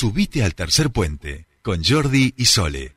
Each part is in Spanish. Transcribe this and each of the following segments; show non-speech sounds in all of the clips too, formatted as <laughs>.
Subite al tercer puente con Jordi y Sole.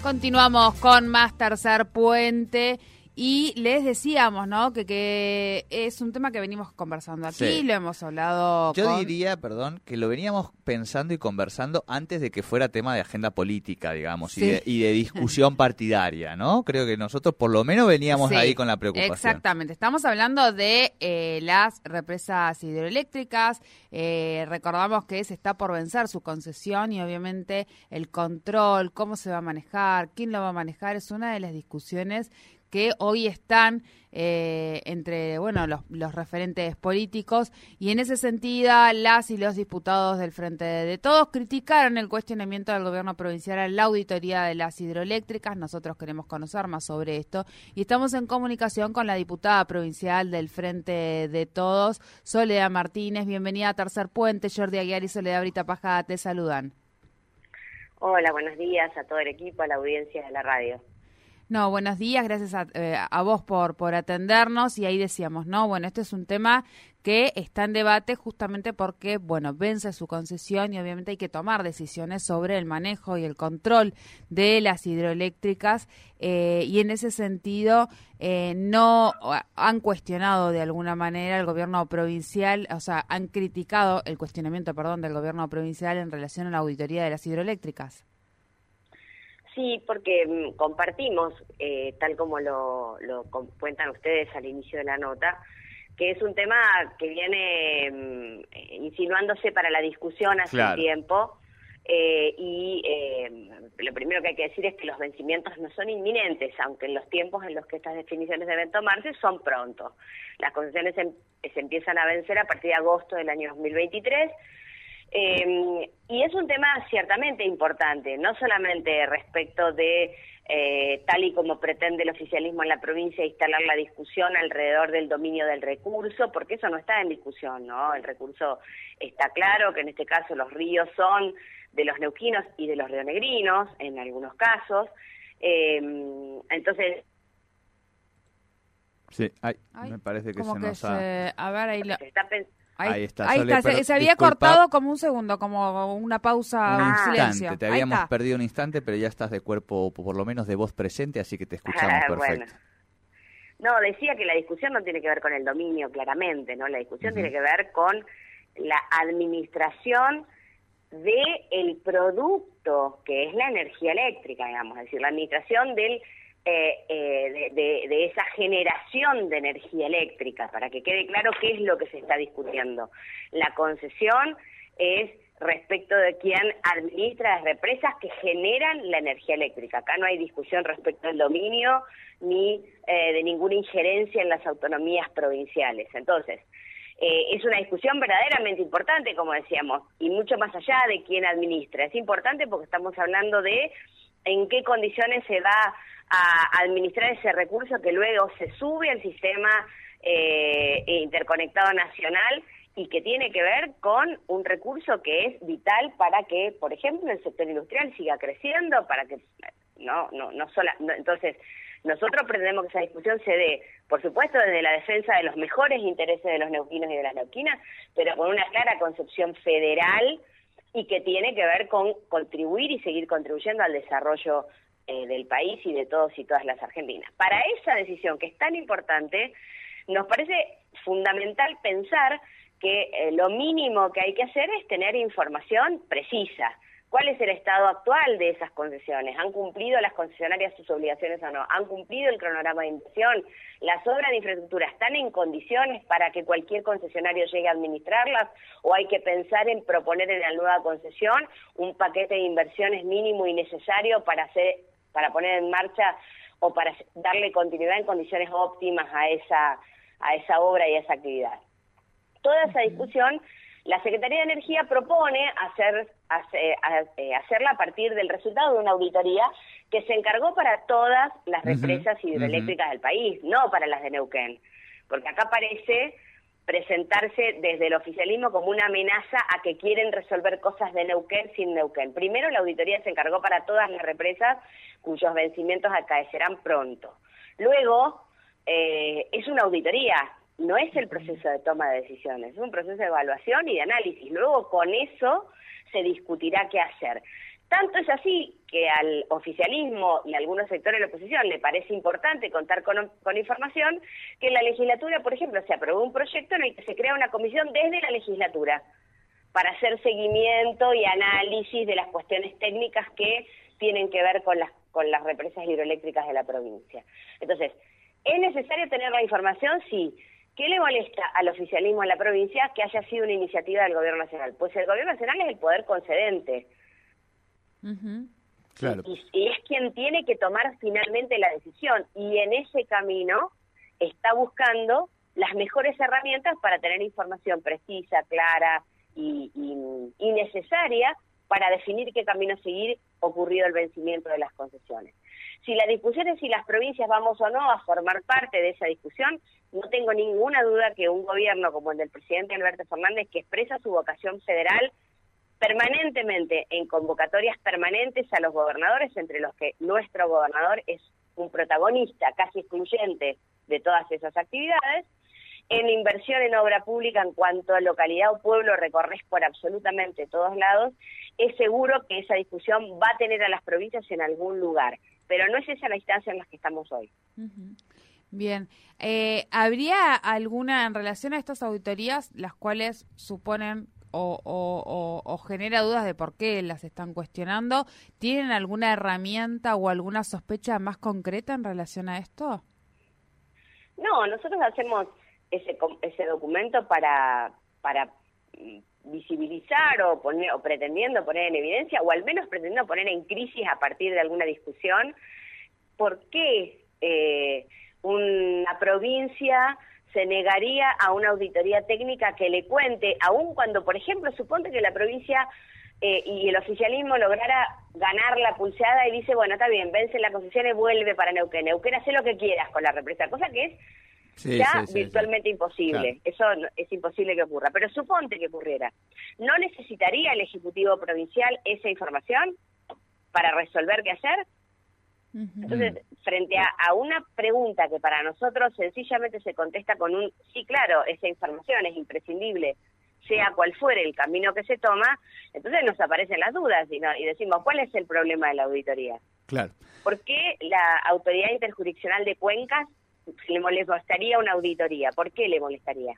Continuamos con más tercer puente. Y les decíamos, ¿no? Que, que es un tema que venimos conversando aquí, lo hemos hablado. Yo diría, perdón, que lo veníamos pensando y conversando antes de que fuera tema de agenda política, digamos, y, de, discusión <laughs> partidaria, ¿no? Creo que nosotros por lo menos veníamos ahí con la preocupación. Exactamente. Estamos hablando de eh, las represas hidroeléctricas. Eh, recordamos que se está por vencer su concesión y obviamente el control, cómo se va a manejar, quién lo va a manejar, es una de las discusiones que hoy están eh, entre bueno los, referentes políticos y en ese sentido las y los diputados del Frente de Todos criticaron el cuestionamiento del gobierno provincial a la auditoría de las hidroeléctricas. Nosotros queremos conocer más sobre esto y estamos en comunicación con la diputada provincial del Frente de Todos, Soledad Martínez. Bienvenida a Tercer Puente. Jordi Aguiar y Soledad Brita Pajada te saludan. Hola, buenos días a todo el equipo, a la audiencia de la radio. No, buenos días, gracias a, eh, a, vos por, por atendernos y ahí decíamos, no, bueno, este es un tema que está en debate justamente porque, bueno, vence su concesión y obviamente hay que tomar decisiones sobre el manejo y el control de las hidroeléctricas eh, y en ese sentido eh, no han cuestionado de alguna manera el gobierno provincial, o sea, han criticado el cuestionamiento, perdón, del gobierno provincial en relación a la auditoría de las hidroeléctricas. Sí, porque mm, compartimos, eh, tal como lo, lo cuentan ustedes al inicio de la nota, que es un tema que viene mm, eh, insinuándose para la discusión hace un tiempo. Eh, y eh, lo primero que hay que decir es que los vencimientos no son inminentes, aunque en los tiempos en los que estas definiciones deben tomarse son pronto. Las concesiones se, se empiezan a vencer a partir de agosto del año 2023 eh, y es un tema ciertamente importante, no solamente respecto de, eh, tal y como pretende el oficialismo en la provincia, instalar la discusión alrededor del dominio del recurso, porque eso no está en discusión, ¿no? El recurso está claro, que en este caso los ríos son de los neuquinos y de los rionegrinos, en algunos casos. Eh, entonces, Sí, me parece que se nos ha... A ver, ahí lo... Ahí, está. Ahí está. Se, había cortado como un segundo, como una pausa, un, silencio. Te habíamos perdido un instante, pero ya estás de cuerpo, por lo menos de voz presente, así que te <laughs> escuchamos ah, perfecto. No, decía que la discusión no tiene que ver con el dominio, claramente, ¿no? La discusión tiene que ver con la administración de el producto que es la energía eléctrica, digamos, es decir, la administración del eh, eh, de, esa generación de energía eléctrica, para que quede claro qué es lo que se está discutiendo. La concesión es respecto de quién administra las represas que generan la energía eléctrica. Acá no hay discusión respecto al dominio ni eh, de ninguna injerencia en las autonomías provinciales. Entonces, es una discusión verdaderamente importante, como decíamos, y mucho más allá de quién administra. Es importante porque estamos hablando de en qué condiciones se va a administrar ese recurso que luego se sube al sistema eh, interconectado nacional y que tiene que ver con un recurso que es vital para que, por ejemplo, el sector industrial siga creciendo, para que no no no sola, entonces nosotros pretendemos que esa discusión se dé, por supuesto, desde la defensa de los mejores intereses de los neuquinos y de las neuquinas, pero con una clara concepción federal y que tiene que ver con contribuir y seguir contribuyendo al desarrollo eh, del país y de todos y todas las argentinas. Para esa decisión que es tan importante, nos parece fundamental pensar que eh, lo mínimo que hay que hacer es tener información precisa. ¿Cuál es el estado actual de esas concesiones? ¿Han cumplido las concesionarias sus obligaciones o no? ¿Han cumplido el cronograma de inversión? ¿Las obras de infraestructura están en condiciones para que cualquier concesionario llegue a administrarlas? ¿O hay que pensar en proponer en la nueva concesión un paquete de inversiones mínimo y necesario para hacer para poner en marcha o para darle continuidad en condiciones óptimas a esa, a esa obra y a esa actividad. Toda esa discusión, la Secretaría de Energía propone hacer, eh, hacerla a partir del resultado de una auditoría que se encargó para todas las represas hidroeléctricas del país, no para las de Neuquén. Porque acá parece presentarse desde el oficialismo como una amenaza a que quieren resolver cosas de Neuquén sin Neuquén. Primero, la auditoría se encargó para todas las represas cuyos vencimientos acaecerán pronto. Luego, eh, es una auditoría, no es el proceso de toma de decisiones, es un proceso de evaluación y de análisis. Luego, con eso se discutirá qué hacer. Tanto es así que al oficialismo y a algunos sectores de la oposición le parece importante contar con, información que en la legislatura, por ejemplo, se aprobó un proyecto en el que se crea una comisión desde la legislatura para hacer seguimiento y análisis de las cuestiones técnicas que tienen que ver con las, con las represas hidroeléctricas de la provincia. Entonces, ¿es necesario tener la información? Sí. ¿Qué le molesta al oficialismo en la provincia que haya sido una iniciativa del Gobierno Nacional? Pues el Gobierno Nacional es el poder concedente Claro. Y, es quien tiene que tomar finalmente la decisión. Y en ese camino está buscando las mejores herramientas para tener información precisa, clara y, y, necesaria para definir qué camino seguir ocurrido el vencimiento de las concesiones. Si la discusión es si las provincias vamos o no a formar parte de esa discusión, no tengo ninguna duda que un gobierno como el del presidente Alberto Fernández, que expresa su vocación federal, permanentemente en convocatorias permanentes a los gobernadores, entre los que nuestro gobernador es un protagonista casi excluyente de todas esas actividades, en inversión en obra pública en cuanto a localidad o pueblo recorres por absolutamente todos lados, es seguro que esa discusión va a tener a las provincias en algún lugar, pero no es esa la instancia en la que estamos hoy. Bien, eh, ¿habría alguna en relación a estas auditorías, las cuales suponen o, genera dudas de por qué las están cuestionando. ¿Tienen alguna herramienta o alguna sospecha más concreta en relación a esto? No, nosotros hacemos ese, ese documento para, para mm, visibilizar o, poner, o pretendiendo poner en evidencia, o al menos pretendiendo poner en crisis a partir de alguna discusión, por qué eh, una provincia se negaría a una auditoría técnica que le cuente, aun cuando, por ejemplo, suponte que la provincia eh, y el oficialismo lograra ganar la pulseada y dice, bueno, está bien, vence la concesión y vuelve para Neuquén. Neuquén hace lo que quieras con la represa, cosa que es ya virtualmente imposible. Eso es imposible que ocurra. Pero suponte que ocurriera. ¿No necesitaría el Ejecutivo Provincial esa información para resolver qué hacer? Entonces, frente a, una pregunta que para nosotros sencillamente se contesta con un sí, claro, esa información es imprescindible, sea cual fuere el camino que se toma, entonces nos aparecen las dudas y, y decimos, ¿cuál es el problema de la auditoría? Claro. ¿Por qué la Autoridad Interjurisdiccional de Cuencas le molestaría una auditoría? ¿Por qué le molestaría?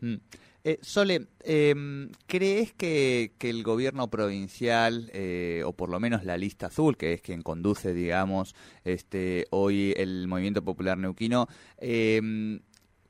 Mm. Eh, Sole, em, ¿crees que, el gobierno provincial, eh, o por lo menos la lista azul, que es quien conduce, digamos, este, hoy el movimiento popular neuquino, em,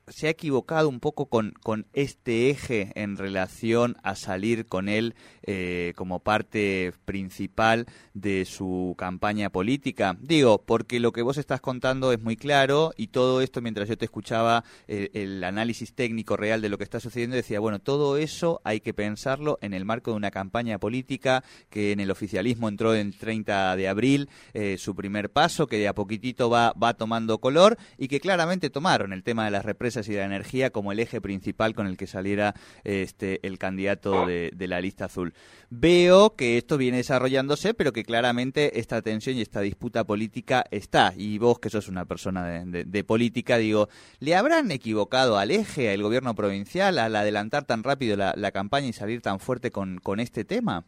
se ha equivocado un poco con, con este eje en relación a salir con él eh, como parte principal de su campaña política? Digo, porque lo que vos estás contando es muy claro y todo esto, mientras yo te escuchaba el análisis técnico real de lo que está sucediendo, decía, bueno, todo eso hay que pensarlo en el marco de una campaña política que en el oficialismo entró el 30 de abril, eh, su primer paso, que de a poquitito va, va tomando color y que claramente tomaron el tema de las represas y de energía como el eje principal con el que saliera este el candidato de, la lista azul. Veo que esto viene desarrollándose, pero que claramente esta tensión y esta disputa política está. Y vos, que sos una persona de, política, digo, ¿le habrán equivocado al eje, al gobierno provincial, al adelantar tan rápido la, campaña y salir tan fuerte con, con este tema?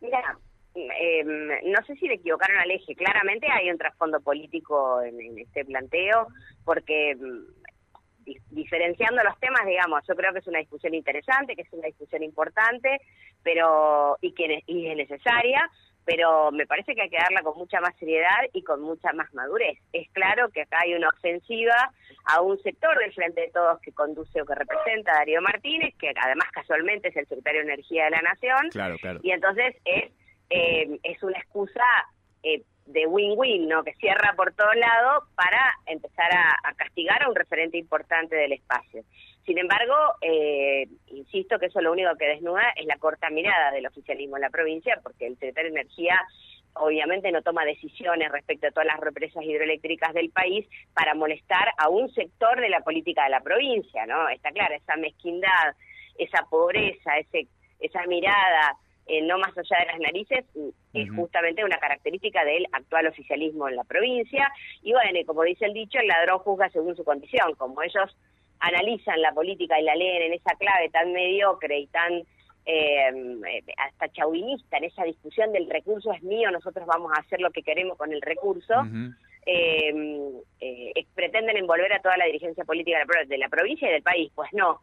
Mira, em, no sé si le equivocaron al eje. Claramente hay un trasfondo político en, este planteo porque mm, diferenciando los temas, digamos, yo creo que es una discusión interesante, que es una discusión importante, pero y que y es necesaria, pero me parece que hay que darla con mucha más seriedad y con mucha más madurez. Es claro que acá hay una ofensiva a un sector del Frente de Todos que conduce o que representa a Darío Martínez, que además casualmente es el secretario de Energía de la Nación, claro, claro. y entonces es, eh, es una excusa eh, de win-win, ¿no? Que cierra por todos lados para empezar a, castigar a un referente importante del espacio. Sin embargo, eh, insisto que eso lo único que desnuda es la corta mirada del oficialismo en la provincia, porque el secretario de Energía obviamente no toma decisiones respecto a todas las represas hidroeléctricas del país para molestar a un sector de la política de la provincia, ¿no? Está clara esa mezquindad, esa pobreza, ese, esa mirada eh, no más allá de las narices, es justamente una característica del actual oficialismo en la provincia. Y bueno, como dice el dicho, el ladrón juzga según su condición. Como ellos analizan la política y la leen en esa clave tan mediocre y tan eh, hasta chauvinista, en esa discusión del recurso es mío, nosotros vamos a hacer lo que queremos con el recurso, eh, eh, pretenden envolver a toda la dirigencia política de la provincia y del país. Pues no,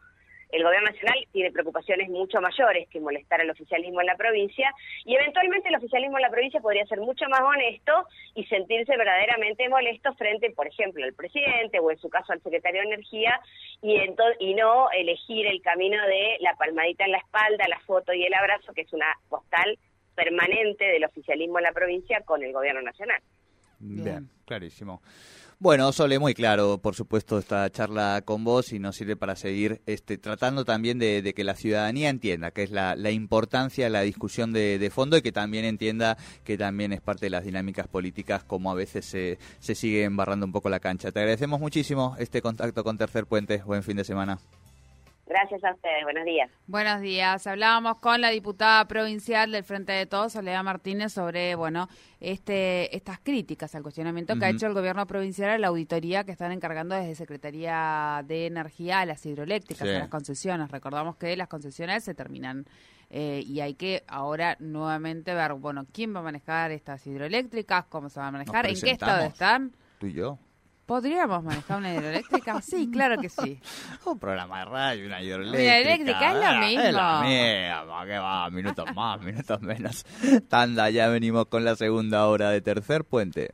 el gobierno nacional tiene preocupaciones mucho mayores que molestar al oficialismo en la provincia y eventualmente el oficialismo en la provincia podría ser mucho más honesto y sentirse verdaderamente molesto frente, por ejemplo, al presidente o en su caso al secretario de Energía y, y no elegir el camino de la palmadita en la espalda, la foto y el abrazo, que es una postal permanente del oficialismo en la provincia con el gobierno nacional. Bien, clarísimo. Bueno, Sole, muy claro, por supuesto, esta charla con vos y nos sirve para seguir este, tratando también de, que la ciudadanía entienda que es la, importancia de la discusión de, fondo y que también entienda que también es parte de las dinámicas políticas como a veces se, se sigue embarrando un poco la cancha. Te agradecemos muchísimo este contacto con Tercer Puente. Buen fin de semana. Gracias a ustedes, buenos días. Buenos días. Hablábamos con la diputada provincial del Frente de Todos, Soledad Martínez, sobre, bueno, este, estas críticas al cuestionamiento que ha hecho el gobierno provincial a la auditoría que están encargando desde Secretaría de Energía a las hidroeléctricas, a las concesiones. Recordamos que las concesiones se terminan eh, y hay que ahora nuevamente ver, bueno, quién va a manejar estas hidroeléctricas, cómo se va a manejar, en qué estado están. Tú y yo. ¿Podríamos manejar una hidroeléctrica? Sí, <laughs> claro que sí. Un programa de radio, una hidroeléctrica. Una hidroeléctrica es lo mismo. Es lo mismo, ¿qué va? Minutos más, <laughs> minutos menos. Tanda, ya venimos con la segunda hora de Tercer Puente.